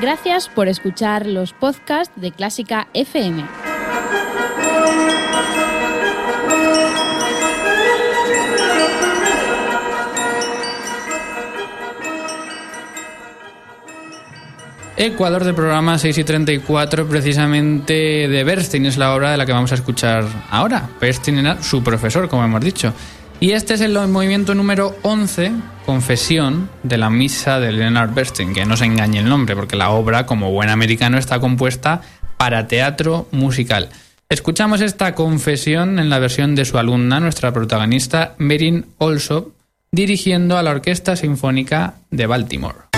Gracias por escuchar los podcasts de Clásica FM. Ecuador del programa 6 y 34, precisamente de Bernstein, es la obra de la que vamos a escuchar ahora. Bernstein era su profesor, como hemos dicho. Y este es el movimiento número 11, Confesión, de la misa de Leonard Bernstein, que no se engañe el nombre, porque la obra, como buen americano, está compuesta para teatro musical. Escuchamos esta confesión en la versión de su alumna, nuestra protagonista, Merin Olsop, dirigiendo a la Orquesta Sinfónica de Baltimore.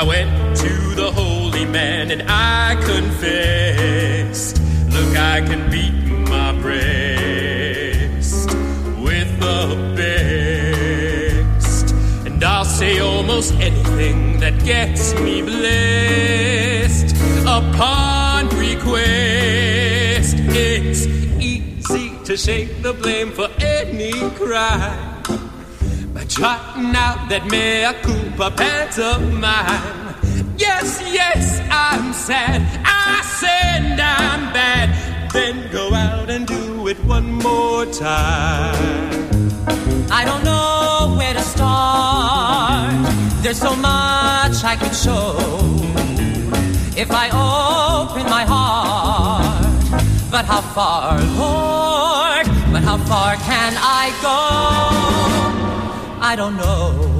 I went to the holy man and I confessed. Look, I can beat my breast with the best. And I'll say almost anything that gets me blessed upon request. It's easy to shake the blame for any crime trotting out that mea culpa pantomime. Yes, yes, I'm sad. I said I'm bad. Then go out and do it one more time. I don't know where to start. There's so much I could show. If I open my heart, but how far, Lord? But how far can I go? I don't know.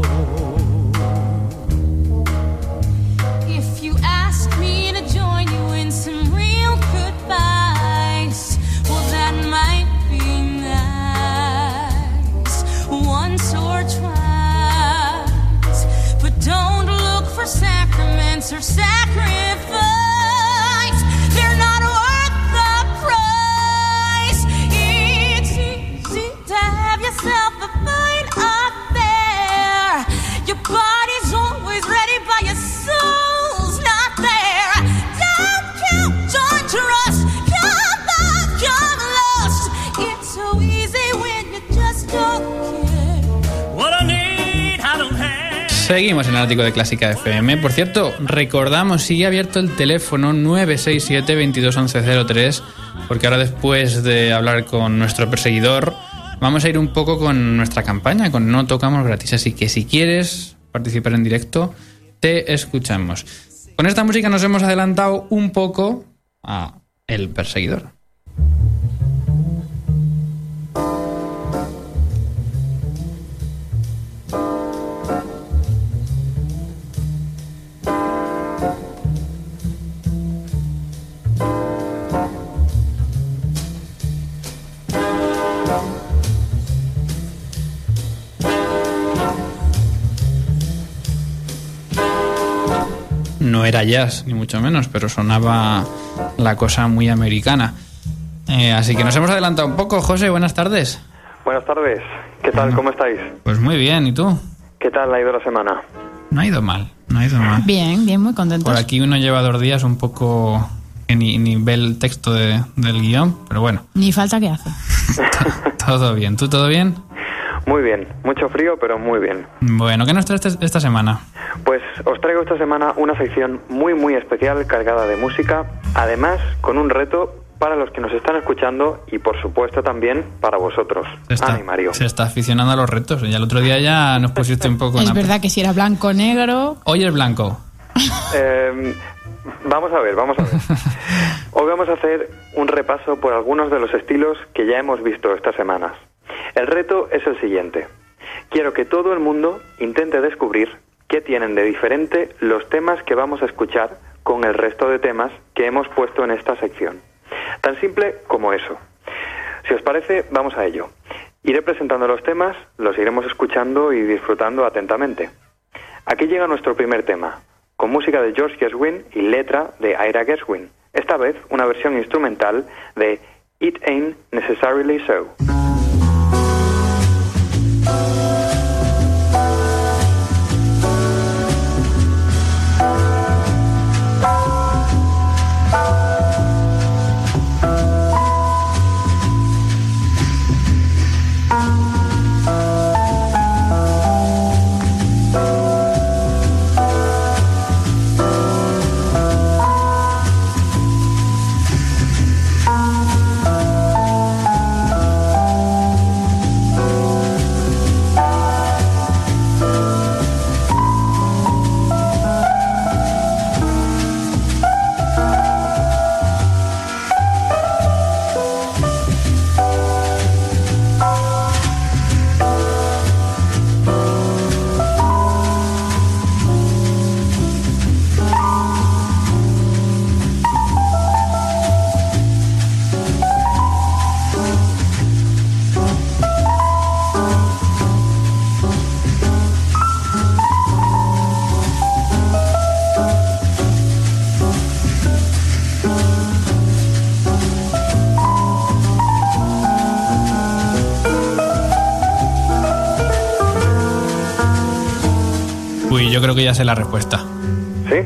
Seguimos en el ático de Clásica FM. Por cierto, recordamos, sigue abierto el teléfono 967-221103, porque ahora después de hablar con nuestro perseguidor, vamos a ir un poco con nuestra campaña, con No Tocamos Gratis. Así que si quieres participar en directo, te escuchamos. Con esta música nos hemos adelantado un poco a El Perseguidor. No era jazz, ni mucho menos, pero sonaba la cosa muy americana. Eh, así que nos hemos adelantado un poco. José, buenas tardes. Buenas tardes, ¿qué tal? ¿Cómo estáis? Pues muy bien, ¿y tú? ¿Qué tal ha ido la semana? No ha ido mal, no ha ido mal. Bien, bien, muy contentos. Por aquí uno lleva dos días un poco que ni, ni ve el texto de- del guion, pero bueno, Ni falta que hace. todo bien. ¿Tú todo bien? Muy bien, mucho frío, pero muy bien. Bueno, ¿qué nos traes este- esta semana? Pues os traigo esta semana una sección muy muy especial cargada de música, además con un reto para los que nos están escuchando y por supuesto también para vosotros, está, Ana y Mario. se está aficionando a los retos. Ya el otro día ya nos pusiste un poco Es verdad que si era blanco negro, Hoy es blanco. Eh, vamos a ver, vamos a ver. Hoy vamos a hacer un repaso por algunos de los estilos que ya hemos visto estas semanas. El reto es el siguiente. Quiero que todo el mundo intente descubrir qué tienen de diferente los temas que vamos a escuchar con el resto de temas que hemos puesto en esta sección. Tan simple como eso. Si os parece, vamos a ello. Iré presentando los temas, los iremos escuchando y disfrutando atentamente. Aquí llega nuestro primer tema, con música de George Gershwin y letra de Ira Gershwin. Esta vez una versión instrumental de It Ain't Necessarily So. Yo creo que ya sé la respuesta. ¿Sí?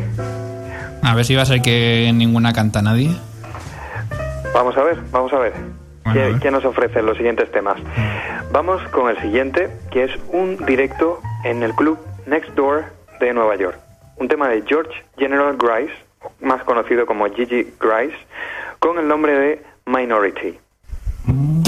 A ver si va a ser que ninguna canta nadie. Vamos a ver, vamos a ver. Bueno, ¿Qué, a ver. qué nos ofrecen los siguientes temas? Vamos con el siguiente, que es un directo en el club Next Door de Nueva York. Un tema de George General Grice, más conocido como Gigi Grice, con el nombre de Minority. Oye,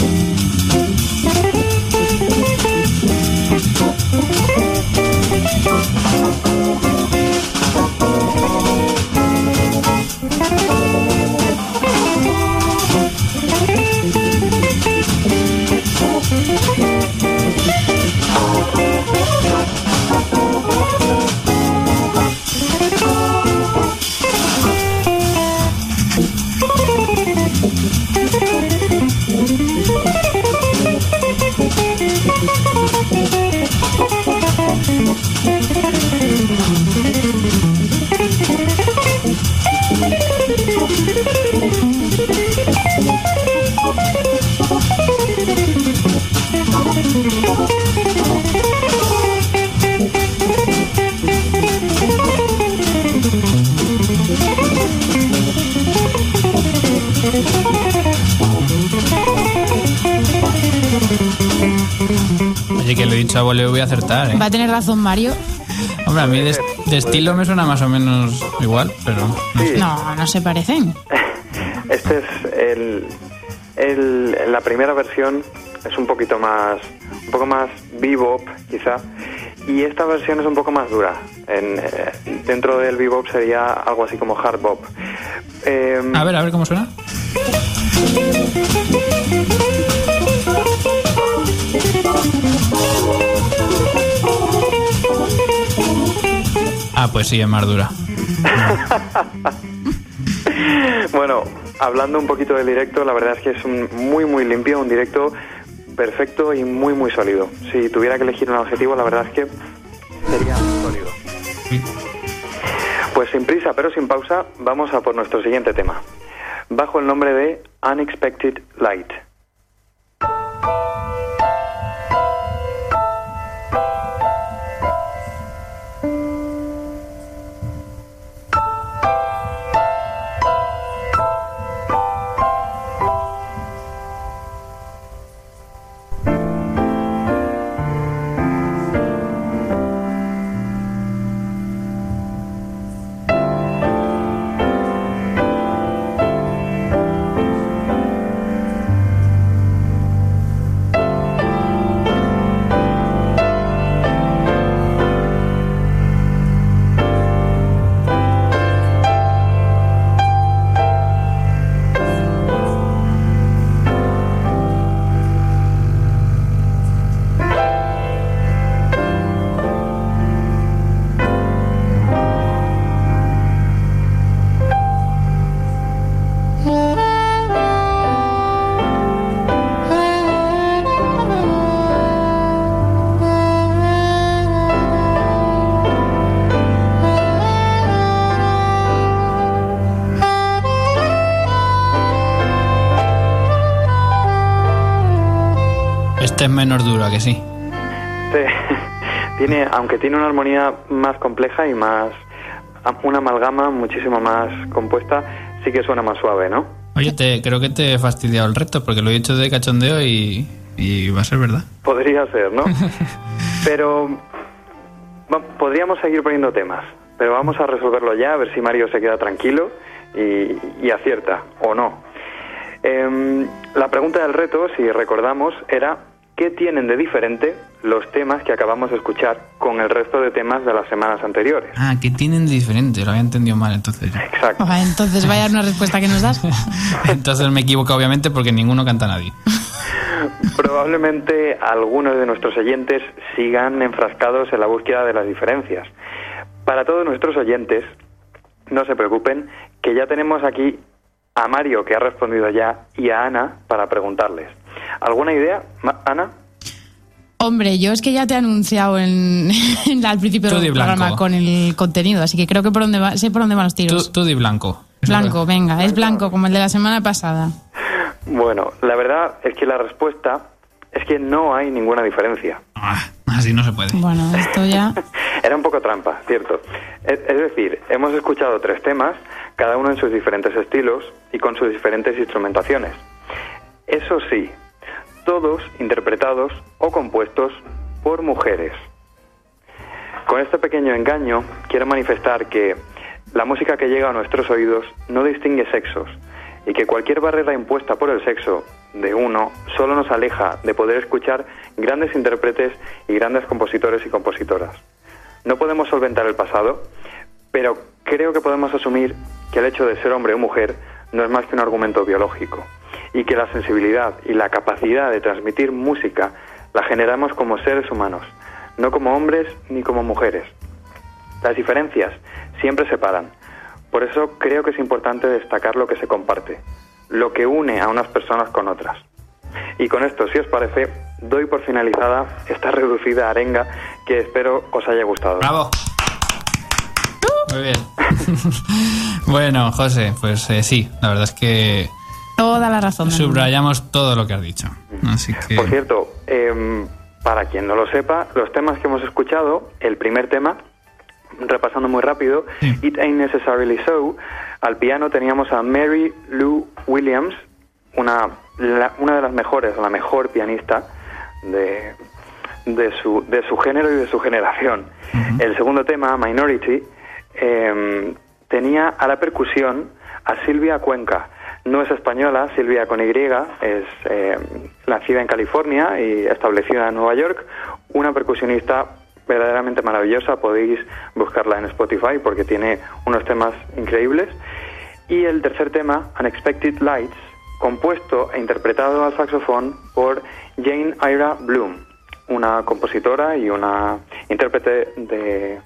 que lo he dicho a voleo voy a acertar, ¿eh? Va a tener razón Mario. Hombre, a mí de, de estilo me suena más o menos igual, pero... Sí, No, no se parecen. este es el, el- la primera versión es un poquito más un poco más bebop quizá y esta versión es un poco más dura. En, eh, dentro del bebop sería algo así como hard bop. Eh, A ver, a ver cómo suena. Ah, pues sí, es más dura. Bueno, hablando un poquito del directo, la verdad es que es un muy muy limpio, un directo perfecto y muy muy sólido. Si tuviera que elegir un adjetivo, la verdad es que sería sólido. Pues sin prisa pero sin pausa, vamos a por nuestro siguiente tema. Bajo el nombre de Unexpected Light. Es menos duro, ¿a que sí? Este tiene, aunque tiene una armonía más compleja y más una amalgama muchísimo más compuesta, sí que suena más suave, ¿no? Oye, te, creo que te he fastidiado el reto porque lo he dicho de cachondeo y, y va a ser verdad. Podría ser, ¿no? Pero podríamos seguir poniendo temas, pero vamos a resolverlo ya, a ver si Mario se queda tranquilo y, y acierta o no. Em, la pregunta del reto, si recordamos, era ¿qué tienen de diferente los temas que acabamos de escuchar con el resto de temas de las semanas anteriores? Ah, que tienen de diferente, lo había entendido mal entonces. Exacto. Entonces vaya una respuesta que nos das. Entonces me equivoco obviamente porque ninguno canta nadie. Probablemente algunos de nuestros oyentes sigan enfrascados en la búsqueda de las diferencias. Para todos nuestros oyentes, no se preocupen, que ya tenemos aquí a Mario, que ha respondido ya, y a Ana para preguntarles. ¿Alguna idea, Ana? Hombre, yo es que ya te he anunciado en, en- al principio del programa con el contenido, así que creo que por dónde va, sé por dónde van los tiros. tú di blanco. Blanco, venga, es blanco como el de la semana pasada. Bueno, la verdad es que la respuesta es que no hay ninguna diferencia. Ah, así no se puede. Bueno, esto ya. Era un poco trampa, cierto. Es, es decir, hemos escuchado tres temas, cada uno en sus diferentes estilos y con sus diferentes instrumentaciones. Eso sí, todos interpretados o compuestos por mujeres. Con este pequeño engaño quiero manifestar que la música que llega a nuestros oídos no distingue sexos y que cualquier barrera impuesta por el sexo de uno solo nos aleja de poder escuchar grandes intérpretes y grandes compositores y compositoras. No podemos solventar el pasado, pero creo que podemos asumir que el hecho de ser hombre o mujer no es más que un argumento biológico y que la sensibilidad y la capacidad de transmitir música la generamos como seres humanos, no como hombres ni como mujeres. Las diferencias siempre separan. Por eso creo que es importante destacar lo que se comparte, lo que une a unas personas con otras. Y con esto, si os parece, doy por finalizada esta reducida arenga que espero os haya gustado. ¡Bravo! Muy bien. bueno, José, pues eh, sí, la verdad es que Toda la razón. subrayamos todo lo que has dicho. Así que... Por cierto, em, para quien no lo sepa, los temas que hemos escuchado, el primer tema, repasando muy rápido, Sí. It Ain't Necessarily So, al piano teníamos a Mary Lou Williams, una, la- una de las mejores, la mejor pianista de, de, su, de su género y de su generación. El segundo tema, Minority, em, tenía a la percusión a Silvia Cuenca. No es española, Silvia con Y, es eh, nacida en California y establecida en Nueva York, una percusionista verdaderamente maravillosa, podéis buscarla en Spotify porque tiene unos temas increíbles. Y el tercer tema, Unexpected Lights, compuesto e interpretado al saxofón por Jane Ira Bloom, una compositora y una intérprete de,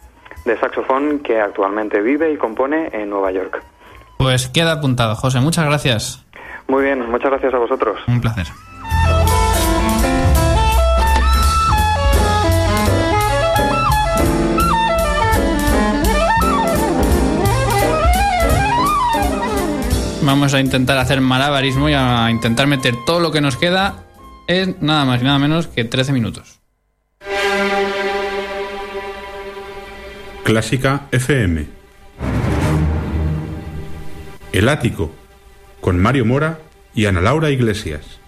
de saxofón que actualmente vive y compone en Nueva York. Pues queda apuntado, José. Muchas gracias. Muy bien, muchas gracias a vosotros. Un placer. Vamos a intentar hacer malabarismo y a intentar meter todo lo que nos queda en nada más y nada menos que 13 minutos. Clásica FM. El ático, con Mario Mora y Ana Laura Iglesias.